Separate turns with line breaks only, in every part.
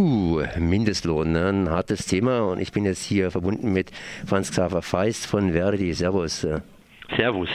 Puh, Mindestlohn, ne? ein hartes Thema und ich bin jetzt hier verbunden mit Franz Xaver Feist von Verdi. Servus.
Servus.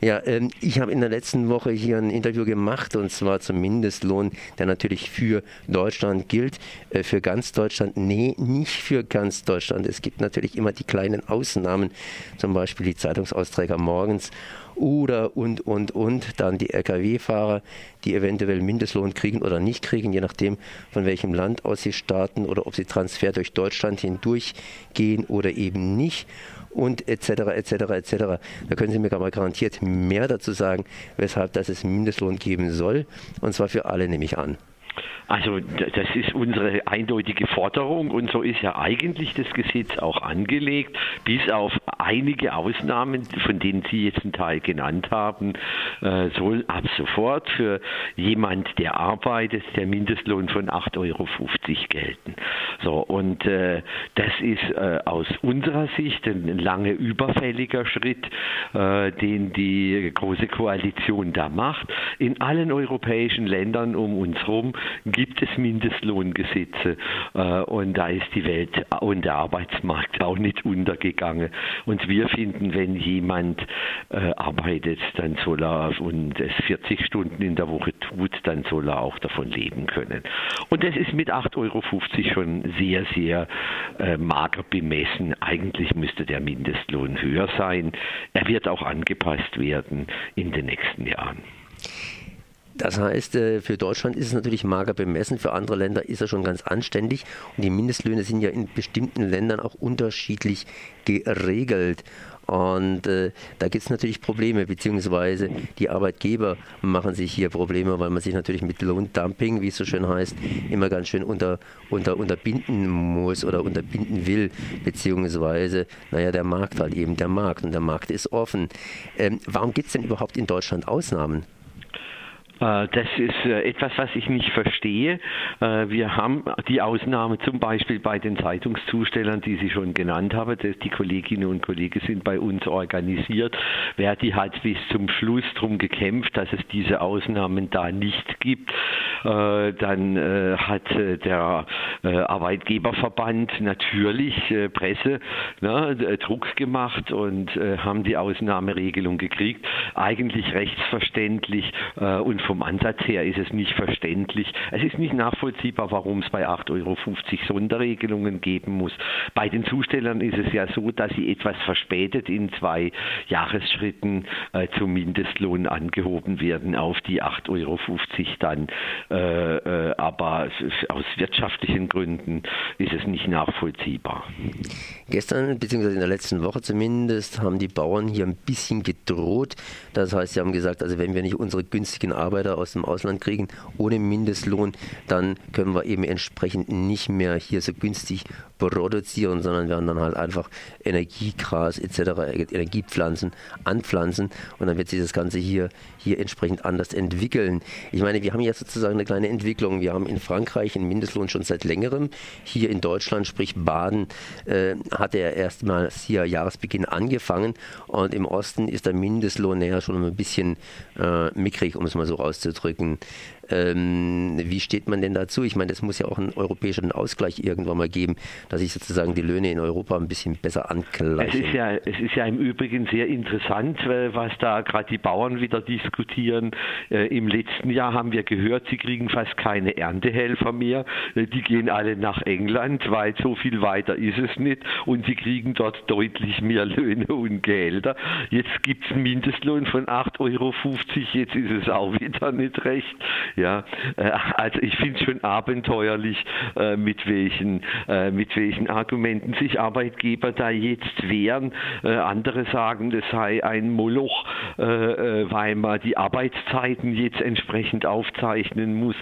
Ja, ähm, ich habe in der letzten Woche hier ein Interview gemacht und zwar zum Mindestlohn, der natürlich für Deutschland gilt. Äh, für ganz Deutschland? Nee, nicht für ganz Deutschland. Es gibt natürlich immer die kleinen Ausnahmen, zum Beispiel die Zeitungsausträger morgens oder und, und, und dann die Lkw-Fahrer, die eventuell Mindestlohn kriegen oder nicht kriegen, je nachdem, von welchem Land aus sie starten oder ob sie Transfer durch Deutschland hindurch gehen oder eben nicht und etc. etc. etc. Da können Sie mir aber garantiert mehr dazu sagen, weshalb das es Mindestlohn geben soll und zwar für alle nehme ich an.
Also das ist unsere eindeutige Forderung und so ist ja eigentlich das Gesetz auch angelegt, bis auf einige Ausnahmen, von denen Sie jetzt einen Teil genannt haben, äh, soll ab sofort für jemand, der arbeitet, der Mindestlohn von 8,50 Euro gelten. So, und äh, das ist äh, aus unserer Sicht ein lange überfälliger Schritt, äh, den die Große Koalition da macht. In allen europäischen Ländern um uns herum gibt es Mindestlohngesetze äh, und da ist die Welt und der Arbeitsmarkt auch nicht untergegangen. Und wir finden, wenn jemand äh, arbeitet, dann soll er und es 40 Stunden in der Woche tut, dann soll er auch davon leben können. Und das ist mit 8,50 Euro schon sehr, sehr äh, mager bemessen. Eigentlich müsste der Mindestlohn höher sein. Er wird auch angepasst werden in den nächsten Jahren.
Das heißt, äh, für Deutschland ist es natürlich mager bemessen, für andere Länder ist er schon ganz anständig und die Mindestlöhne sind ja in bestimmten Ländern auch unterschiedlich geregelt. Und äh, da gibt es natürlich Probleme, beziehungsweise die Arbeitgeber machen sich hier Probleme, weil man sich natürlich mit Lohndumping, wie es so schön heißt, immer ganz schön unter, unter, unterbinden muss oder unterbinden will, beziehungsweise, naja, der Markt halt eben der Markt und der Markt ist offen. Ähm, warum gibt es denn überhaupt in Deutschland Ausnahmen?
Äh, das ist äh, etwas, was ich nicht verstehe. Äh, wir haben die Ausnahme zum Beispiel bei den Zeitungszustellern, die Sie schon genannt haben. Die Kolleginnen und Kollegen sind bei uns organisiert. Verdi hat bis zum Schluss darum gekämpft, dass es diese Ausnahmen da nicht gibt. Dann hat der Arbeitgeberverband natürlich Presse ne, Druck gemacht und haben die Ausnahmeregelung gekriegt. Eigentlich rechtsverständlich und vom Ansatz her ist es nicht verständlich. Es ist nicht nachvollziehbar, warum es bei 8,50 Euro Sonderregelungen geben muss. Bei den Zustellern ist es ja so, dass sie etwas verspätet in zwei Jahresschritten äh, zum Mindestlohn angehoben werden auf die 8,50 Euro dann. Äh, äh, aber aus wirtschaftlichen Gründen ist es nicht nachvollziehbar.
Gestern, beziehungsweise in der letzten Woche zumindest, haben die Bauern hier ein bisschen gedroht. Das heißt, sie haben gesagt, also wenn wir nicht unsere günstigen Arbeiter aus dem Ausland kriegen, ohne Mindestlohn, dann können wir eben entsprechend nicht mehr hier so günstig produzieren, sondern werden dann halt einfach Energiegras etc., Energiepflanzen anpflanzen und dann wird sich das Ganze hier, hier entsprechend anders entwickeln. Ich meine, wir haben jetzt sozusagen eine kleine Entwicklung. Wir haben in Frankreich einen Mindestlohn schon seit längerem. Hier in Deutschland, sprich Baden, äh, hat er erstmals hier Jahresbeginn angefangen und im Osten ist der Mindestlohn näher schon ein bisschen äh, mickrig, um es mal so auszudrücken. Ähm, wie steht man denn dazu? Ich meine, es muss ja auch einen europäischen Ausgleich irgendwann mal geben, dass sich sozusagen die Löhne in Europa ein bisschen besser angleichen.
Es ist ja, es ist ja im Übrigen sehr interessant, was da gerade die Bauern wieder diskutieren. Äh, Im letzten Jahr haben wir gehört, sie kriegen fast keine Erntehelfer mehr. Äh, die gehen alle nach England, weil so viel weiter ist es nicht und sie kriegen dort deutlich mehr Löhne und Gehälter. Jetzt gibt es einen Mindestlohn von 8,50 Euro, jetzt ist es auch wieder nicht recht. Ja, äh, also ich finde es schon abenteuerlich, äh, mit welchen, äh, mit welchen Argumenten sich Arbeitgeber da jetzt wehren. andere sagen, das sei ein Moloch, weil man die Arbeitszeiten jetzt entsprechend aufzeichnen muss.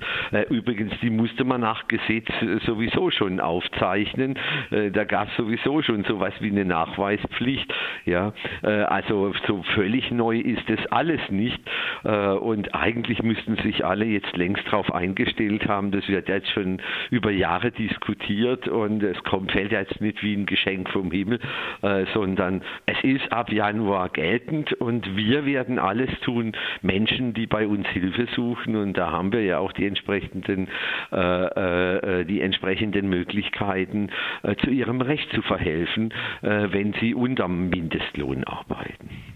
übrigens, die musste man nach Gesetz sowieso schon aufzeichnen. da gab es sowieso schon sowas wie eine Nachweispflicht. Ja, also so völlig neu ist das alles nicht. und eigentlich müssten sich alle jetzt jetzt längst darauf eingestellt haben. Das wird jetzt schon über Jahre diskutiert und es kommt, fällt jetzt nicht wie ein Geschenk vom Himmel, äh, sondern es ist ab Januar geltend und wir werden alles tun, Menschen, die bei uns Hilfe suchen und da haben wir ja auch die entsprechenden, äh, äh, äh die entsprechenden Möglichkeiten, äh, zu ihrem Recht zu verhelfen, äh, wenn sie unterm Mindestlohn arbeiten.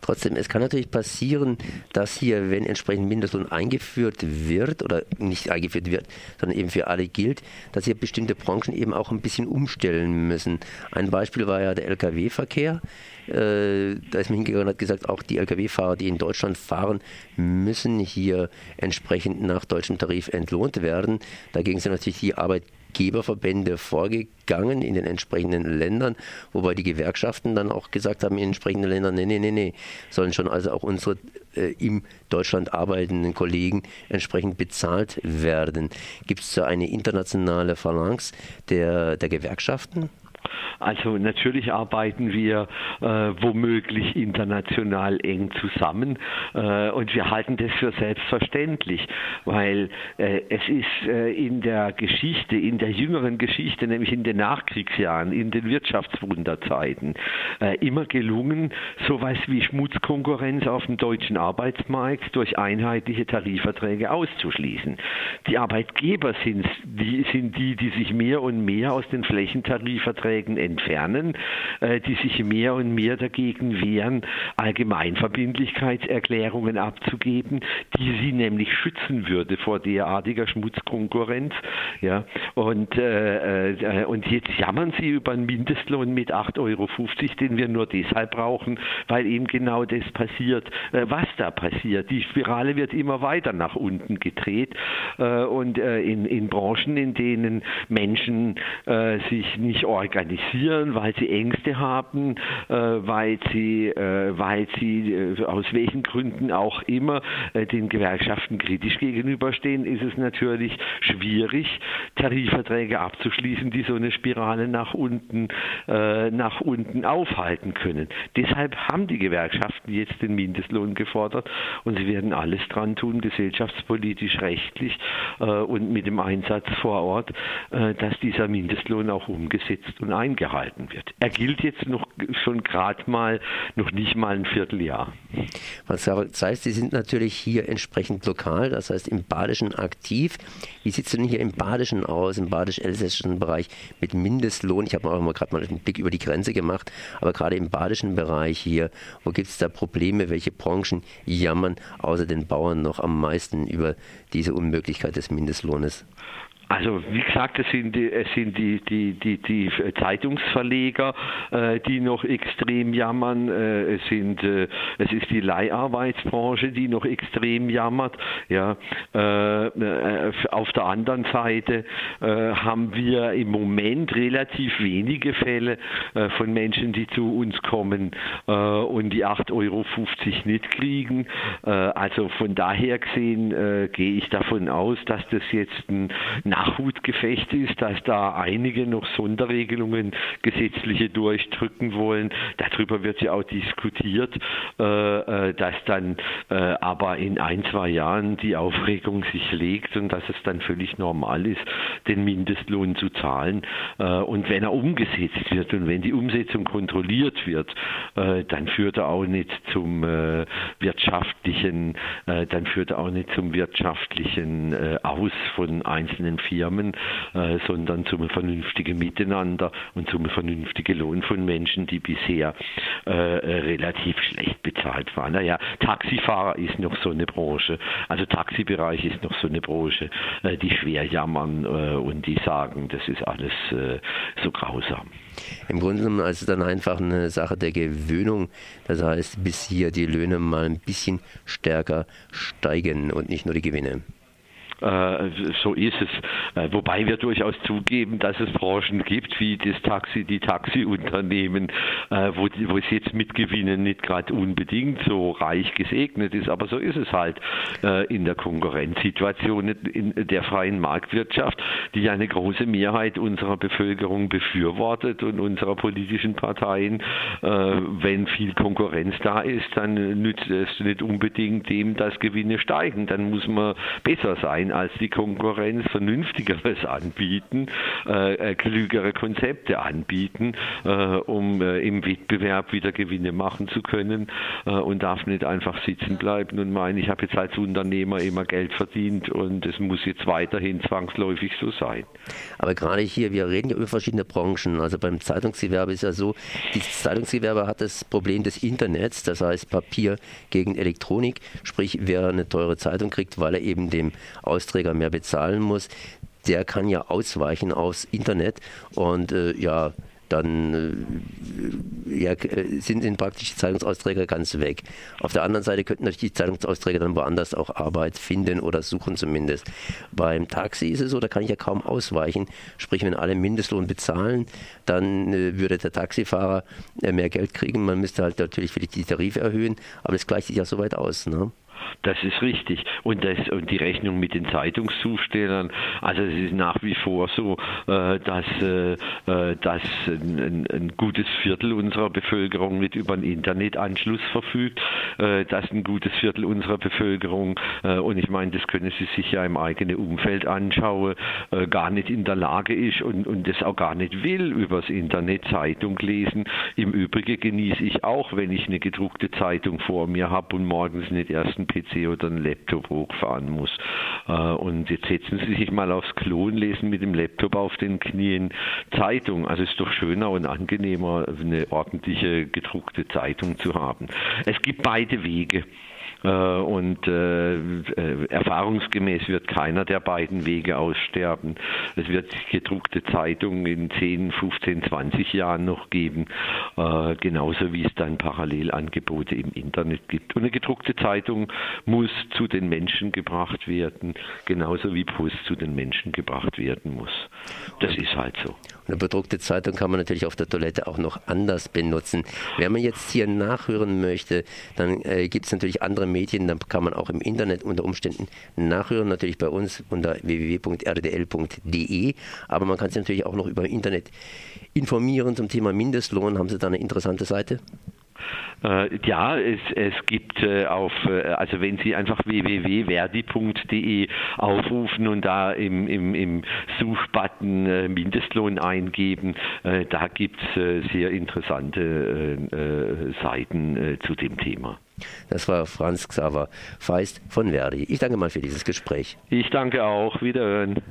Trotzdem, es kann natürlich passieren, dass hier, wenn entsprechend Mindestlohn eingeführt wird oder nicht eingeführt wird, sondern eben für alle gilt, dass hier bestimmte Branchen eben auch ein bisschen umstellen müssen. Ein Beispiel war ja der Lkw-Verkehr. Äh, da ist man hingegangen und hat gesagt, auch die Lkw-Fahrer, die in Deutschland fahren, müssen hier entsprechend nach deutschem Tarif entlohnt werden. Dagegen sind natürlich die Arbeitgeber Geberverbände vorgegangen in den entsprechenden Ländern, wobei die Gewerkschaften dann auch gesagt haben in den entsprechenden Ländern, nee, nee, nee, nee, sollen schon also auch unsere äh, im Deutschland arbeitenden Kollegen entsprechend bezahlt werden. Gibt es da eine internationale Phalanx der, der Gewerkschaften?
Also natürlich arbeiten wir äh, womöglich international eng zusammen äh, und wir halten das für selbstverständlich, weil äh, es ist äh, in der Geschichte, in der jüngeren Geschichte, nämlich in den Nachkriegsjahren, in den Wirtschaftswunderzeiten, äh, immer gelungen, sowas wie Schmutzkonkurrenz auf dem deutschen Arbeitsmarkt durch einheitliche Tarifverträge auszuschließen. Die Arbeitgeber sind die, sind die, die sich mehr und mehr aus den Flächentarifverträgen entfernen, äh, die sich mehr und mehr dagegen wehren, Allgemeinverbindlichkeitserklärungen abzugeben, die sie nämlich schützen würde vor derartiger Schmutzkonkurrenz. Ja, und, äh, äh, und jetzt jammern sie über einen Mindestlohn mit 8,50 Euro, den wir nur deshalb brauchen, weil eben genau das passiert, äh, was da passiert. Die Spirale wird immer weiter nach unten gedreht und in, in Branchen, in denen Menschen sich nicht organisieren, protestieren, weil sie Ängste haben, äh, weil sie, äh, weil sie äh, aus welchen Gründen auch immer äh, den Gewerkschaften kritisch gegenüberstehen, ist es natürlich schwierig, Tarifverträge abzuschließen, die so eine Spirale nach unten, äh, nach unten aufhalten können. Deshalb haben die Gewerkschaften jetzt den Mindestlohn gefordert und sie werden alles dran tun, gesellschaftspolitisch, rechtlich äh, und mit dem Einsatz vor Ort, dass dieser Mindestlohn auch umgesetzt und eingehalten gehalten wird. Er gilt jetzt noch schon gerade mal noch nicht mal ein Vierteljahr.
Das heißt, Sie sind natürlich hier entsprechend lokal, das heißt im Badischen aktiv. Wie sieht es denn hier im Badischen aus, im badisch-elsässischen Bereich mit Mindestlohn? Ich habe auch mal gerade mal einen Blick über die Grenze gemacht, aber gerade im badischen Bereich hier, wo gibt es da Probleme? Welche Branchen jammern außer den Bauern noch am meisten über diese Unmöglichkeit des Mindestlohnes?
Also wie gesagt, es sind die, es sind die, die, die, die Zeitungsverleger, äh, die noch extrem jammern. Äh, es, sind, äh, es ist die Leiharbeitsbranche, die noch extrem jammert. Ja, äh, äh, auf der anderen Seite äh, haben wir im Moment relativ wenige Fälle von Menschen, die zu uns kommen und die 8,50 Euro nicht kriegen. also von daher gesehen gehe ich davon aus, dass das jetzt ein Nachhutgefecht ist, dass da einige noch Sonderregelungen gesetzliche durchdrücken wollen. Darüber wird ja auch diskutiert, äh, äh, dass dann äh, aber in ein, zwei Jahren die Aufregung sich legt und dass es dann völlig normal ist, den Mindestlohn zu zahlen. Und wenn er umgesetzt wird und wenn die Umsetzung kontrolliert wird, dann führt er auch nicht zum wirtschaftlichen, dann führt er auch nicht zum wirtschaftlichen Aus von einzelnen Firmen, äh, sondern zum vernünftigen Miteinander und zum vernünftigen Lohn von Menschen, die bisher äh, relativ schlecht bezahlt waren. Naja, Taxifahrer ist noch so eine Branche, also Taxibereich ist noch so eine Branche, äh, die schwer jammern äh, und die sagen, das ist alles äh, so grausam.
Im Grunde genommen also dann einfach eine Sache der Gewöhnung. Das heißt, bis hier die Löhne mal ein bisschen stärker steigen und nicht nur die Gewinne.
Äh, so ist es. Äh, wobei wir durchaus zugeben, dass es Branchen gibt, wie das Taxi, die Taxiunternehmen, äh, wo, wo es jetzt mit Gewinnen nicht gerade unbedingt so reich gesegnet ist. Aber so ist es halt in der Konkurrenzsituation in der freien Marktwirtschaft, die eine große Mehrheit unserer Bevölkerung befürwortet und unserer politischen Parteien. Wenn viel Konkurrenz da ist, dann nützt es nicht unbedingt dem, dass Gewinne steigen. Dann muss man besser sein sein als die Konkurrenz, vernünftigeres anbieten, äh, äh, klügere Konzepte anbieten, äh, um äh, im Wettbewerb wieder Gewinne machen zu können äh, und darf nicht einfach sitzen bleiben und meinen, ich habe jetzt als Unternehmer immer Geld verdient und es muss jetzt weiterhin zwangsläufig so sein.
Aber gerade hier, wir reden ja über verschiedene Branchen. Also beim Zeitungsgewerbe ist ja so, das Zeitungsgewerbe hat das Problem des Internets, das heißt Papier gegen Elektronik. Sprich, wer eine teure Zeitung kriegt, weil er eben dem Austräger mehr bezahlen muss, der kann ja ausweichen aufs Internet und äh, ja, dann äh, ja, sind, sind praktisch die Zeitungsausträger ganz weg. Auf der anderen Seite könnten natürlich die Zeitungsausträger dann woanders auch Arbeit finden oder suchen zumindest. Beim Taxi ist es so, da kann ich ja kaum ausweichen. Sprich, wenn alle Mindestlohn bezahlen, dann äh, würde der Taxifahrer äh, mehr Geld kriegen. Man müsste halt natürlich vielleicht die Tarife erhöhen, aber das gleicht sich ja soweit aus. Ne?
Das ist richtig. Und, das, und die Rechnung mit den Zeitungszustellern, also es ist nach wie vor so, äh, dass, äh, äh, dass ein, ein, gutes Viertel unserer Bevölkerung nicht über einen Internetanschluss verfügt, dass ein gutes Viertel unserer Bevölkerung, und ich meine, das können Sie sich ja im eigenen Umfeld anschauen, gar nicht in der Lage ist und, und das auch gar nicht will, übers Internet Zeitung lesen. Im Übrigen genieße ich auch, wenn ich eine gedruckte Zeitung vor mir habe und morgens nicht erst ein PC oder einen Laptop hochfahren muss. Äh, und jetzt setzen Sie sich mal aufs Klo und lesen mit dem Laptop auf den Knien Zeitung. Also es ist doch schöner und angenehmer, eine ordentliche gedruckte Zeitung zu haben. Es gibt beide Wege. Äh, und äh, äh, erfahrungsgemäß wird keiner der beiden Wege aussterben. Es wird gedruckte Zeitungen in 10, 15, 20 Jahren noch geben, genauso wie es dann Parallelangebote im Internet gibt. Und eine gedruckte Zeitung muss zu den Menschen gebracht werden, genauso wie Post zu den Menschen gebracht werden muss. Das ist halt so.
Eine bedruckte Zeitung kann man natürlich auf der Toilette auch noch anders benutzen. Wenn man jetzt hier nachhören möchte, dann äh, gibt es natürlich andere Medien, dann kann man auch im Internet unter Umständen nachhören, natürlich bei uns unter www.rdl.de, aber man kann sich natürlich auch noch über Internet informieren zum Thema Mindestlohn. Haben Sie da eine interessante Seite?
Äh, ja, es, es gibt äh, auf, äh, also wenn Sie einfach www.verdi.de aufrufen und da im, im, im Suchbutton Mindestlohn eingeben, da gibt es sehr interessante Seiten zu dem Thema.
Das war Franz Xaver Feist von Verdi. Ich danke mal für dieses Gespräch.
Ich danke auch. Wiederhören.